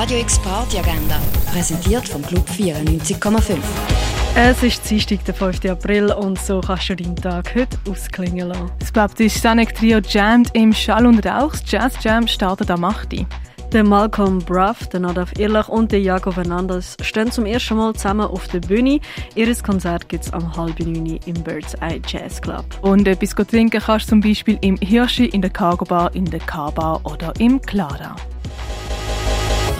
Radio X Party Agenda, präsentiert vom Club 94,5. Es ist Dienstag, der 5. April und so kannst du deinen Tag heute ausklingen lassen. Das baptistische Sonic Trio jammt im Schall und Rauch. Das Jazz Jam startet am 8. Der Malcolm Bruff, der Nadav Irlach und der Jago Fernandes stehen zum ersten Mal zusammen auf der Bühne. Ihr Konzert gibt es am halben neun im Bird's Eye Jazz Club. Und etwas trinken kannst du zum Beispiel im Hirschi, in der Cargo Bar, in der K-Bar oder im Clara.